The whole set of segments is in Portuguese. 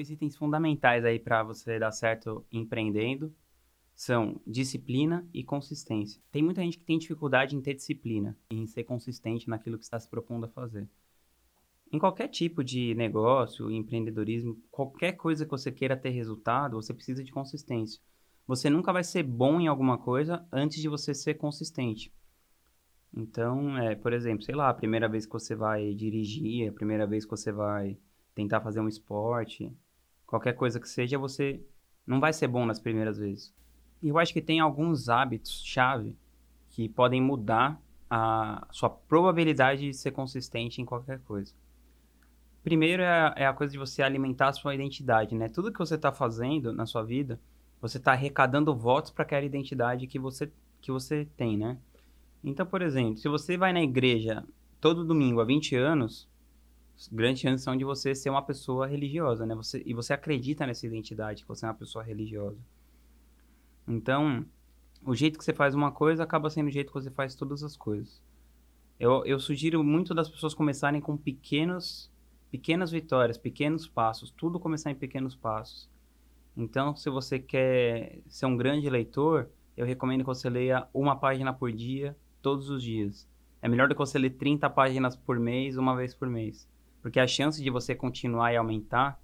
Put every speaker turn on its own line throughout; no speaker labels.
dois itens fundamentais aí para você dar certo empreendendo são disciplina e consistência. Tem muita gente que tem dificuldade em ter disciplina, em ser consistente naquilo que está se propondo a fazer. Em qualquer tipo de negócio, empreendedorismo, qualquer coisa que você queira ter resultado, você precisa de consistência. Você nunca vai ser bom em alguma coisa antes de você ser consistente. Então, é, por exemplo, sei lá, a primeira vez que você vai dirigir, a primeira vez que você vai tentar fazer um esporte, qualquer coisa que seja, você não vai ser bom nas primeiras vezes. E eu acho que tem alguns hábitos-chave que podem mudar a sua probabilidade de ser consistente em qualquer coisa. Primeiro é a, é a coisa de você alimentar a sua identidade, né? Tudo que você está fazendo na sua vida, você está arrecadando votos para aquela identidade que você, que você tem, né? Então, por exemplo, se você vai na igreja todo domingo há 20 anos, grande chance são de você ser uma pessoa religiosa, né? Você, e você acredita nessa identidade, que você é uma pessoa religiosa. Então, o jeito que você faz uma coisa acaba sendo o jeito que você faz todas as coisas. Eu, eu sugiro muito das pessoas começarem com pequenos, pequenas vitórias, pequenos passos, tudo começar em pequenos passos. Então, se você quer ser um grande leitor, eu recomendo que você leia uma página por dia, todos os dias. É melhor do que você ler 30 páginas por mês, uma vez por mês. Porque a chance de você continuar e aumentar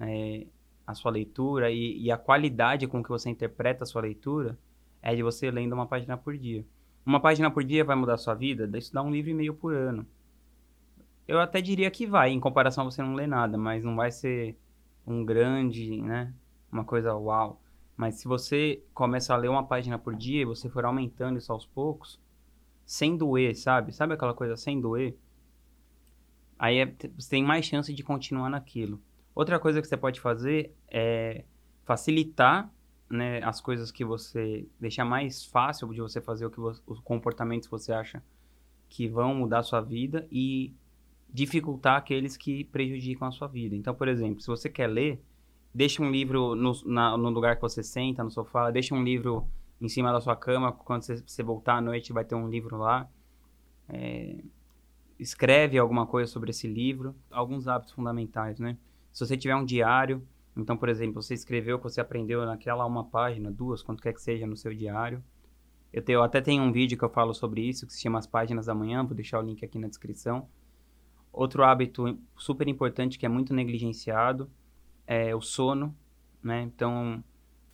é, a sua leitura e, e, a qualidade com que você interpreta a sua leitura é de você lendo uma página por dia. Uma página por dia vai mudar a sua vida? Isso dá um livro e meio por ano. Eu até diria que vai, em comparação a você não ler nada, mas não vai ser um grande, né? Uma coisa uau. Mas se você começa a ler uma página por dia e você for aumentando isso aos poucos, sem doer, sabe? Sabe aquela coisa sem doer? Aí é, você tem mais chance de continuar naquilo. Outra coisa que você pode fazer é facilitar né, as coisas que você deixar mais fácil de você fazer o que você, os comportamentos que você acha que vão mudar a sua vida e dificultar aqueles que prejudicam a sua vida. Então, por exemplo, se você quer ler, deixa um livro no, na, no lugar que você senta, no sofá, deixa um livro em cima da sua cama, quando você, você voltar à noite vai ter um livro lá. É, escreve alguma coisa sobre esse livro, alguns hábitos fundamentais, né? Se você tiver um diário, então, por exemplo, você escreveu o que você aprendeu naquela uma página, duas, quanto quer que seja no seu diário. Eu, tenho, eu até tenho um vídeo que eu falo sobre isso, que se chama As Páginas da Manhã, vou deixar o link aqui na descrição. Outro hábito super importante que é muito negligenciado é o sono, né? Então,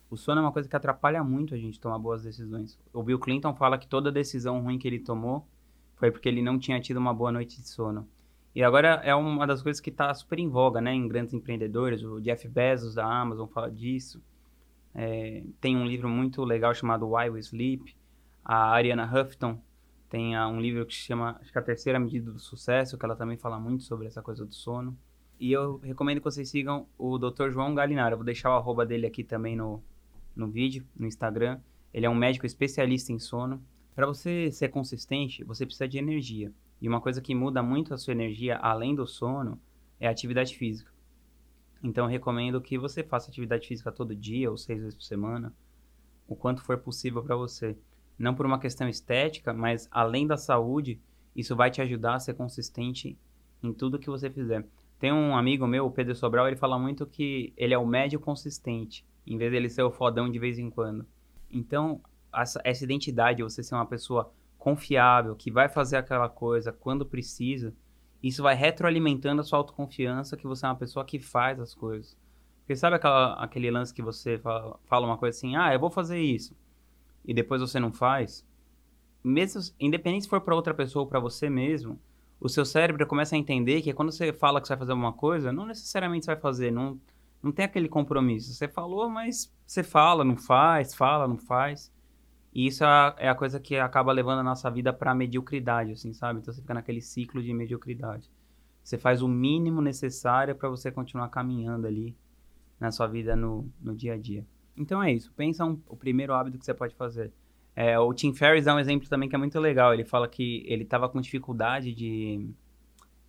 o sono é uma coisa que atrapalha muito a gente tomar boas decisões. O Bill Clinton fala que toda decisão ruim que ele tomou foi porque ele não tinha tido uma boa noite de sono. E agora é uma das coisas que está super em voga, né, em grandes empreendedores. O Jeff Bezos da Amazon fala disso. É, tem um livro muito legal chamado Why We Sleep. A Ariana Huffington tem um livro que se chama, acho que a terceira medida do sucesso, que ela também fala muito sobre essa coisa do sono. E eu recomendo que vocês sigam o Dr. João Galinara. Eu vou deixar o arroba dele aqui também no, no vídeo, no Instagram. Ele é um médico especialista em sono. Para você ser consistente, você precisa de energia. E uma coisa que muda muito a sua energia, além do sono, é a atividade física. Então, recomendo que você faça atividade física todo dia ou seis vezes por semana, o quanto for possível para você. Não por uma questão estética, mas além da saúde, isso vai te ajudar a ser consistente em tudo que você fizer. Tem um amigo meu, o Pedro Sobral, ele fala muito que ele é o médio consistente, em vez dele ser o fodão de vez em quando. Então, essa, essa identidade, você ser uma pessoa confiável, que vai fazer aquela coisa quando precisa, isso vai retroalimentando a sua autoconfiança que você é uma pessoa que faz as coisas. Porque sabe aquela, aquele lance que você fala, fala uma coisa assim, ah, eu vou fazer isso, e depois você não faz? Mesmo, independente se for para outra pessoa ou para você mesmo, o seu cérebro começa a entender que quando você fala que você vai fazer uma coisa, não necessariamente você vai fazer, não, não tem aquele compromisso. Você falou, mas você fala, não faz, fala, não faz. E isso é a, é a coisa que acaba levando a nossa vida para a mediocridade, assim, sabe? Então você fica naquele ciclo de mediocridade. Você faz o mínimo necessário para você continuar caminhando ali na sua vida no, no dia a dia. Então é isso. Pensa um, o primeiro hábito que você pode fazer. É, o Tim Ferriss dá um exemplo também que é muito legal. Ele fala que ele estava com dificuldade de,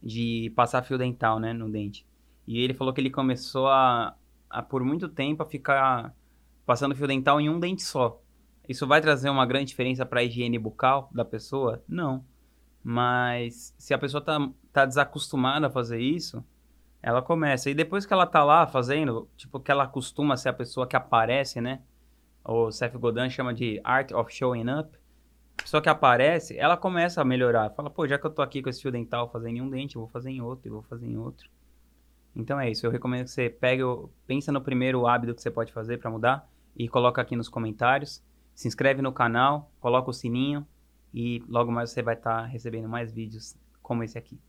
de passar fio dental, né, no dente. E ele falou que ele começou a, a por muito tempo, a ficar passando fio dental em um dente só. Isso vai trazer uma grande diferença para a higiene bucal da pessoa? Não. Mas se a pessoa tá, tá desacostumada a fazer isso, ela começa. E depois que ela tá lá fazendo, tipo, que ela costuma ser a pessoa que aparece, né? O Seth Godin chama de Art of Showing Up. A pessoa que aparece, ela começa a melhorar. Fala, pô, já que eu tô aqui com esse fio dental fazendo em um dente, eu vou fazer em outro, e vou fazer em outro. Então é isso. Eu recomendo que você pegue, pensa no primeiro hábito que você pode fazer para mudar e coloca aqui nos comentários. Se inscreve no canal, coloca o sininho e logo mais você vai estar tá recebendo mais vídeos como esse aqui.